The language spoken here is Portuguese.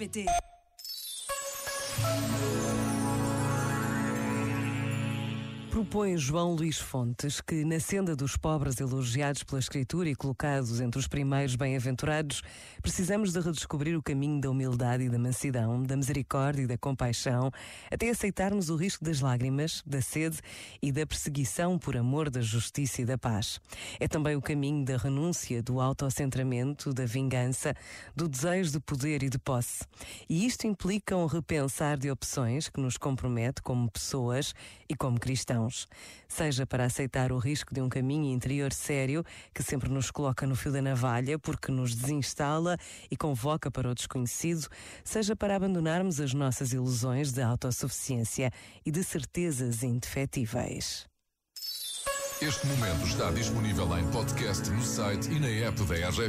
pété. Propõe João Luís Fontes que, na senda dos pobres elogiados pela Escritura e colocados entre os primeiros bem-aventurados, precisamos de redescobrir o caminho da humildade e da mansidão, da misericórdia e da compaixão, até aceitarmos o risco das lágrimas, da sede e da perseguição por amor da justiça e da paz. É também o caminho da renúncia, do autocentramento, da vingança, do desejo de poder e de posse. E isto implica um repensar de opções que nos compromete como pessoas e como cristãos cristãos, seja para aceitar o risco de um caminho interior sério que sempre nos coloca no fio da navalha porque nos desinstala e convoca para o desconhecido, seja para abandonarmos as nossas ilusões de autossuficiência e de certezas indefetíveis. Este momento está disponível em podcast no site e na app da RGF.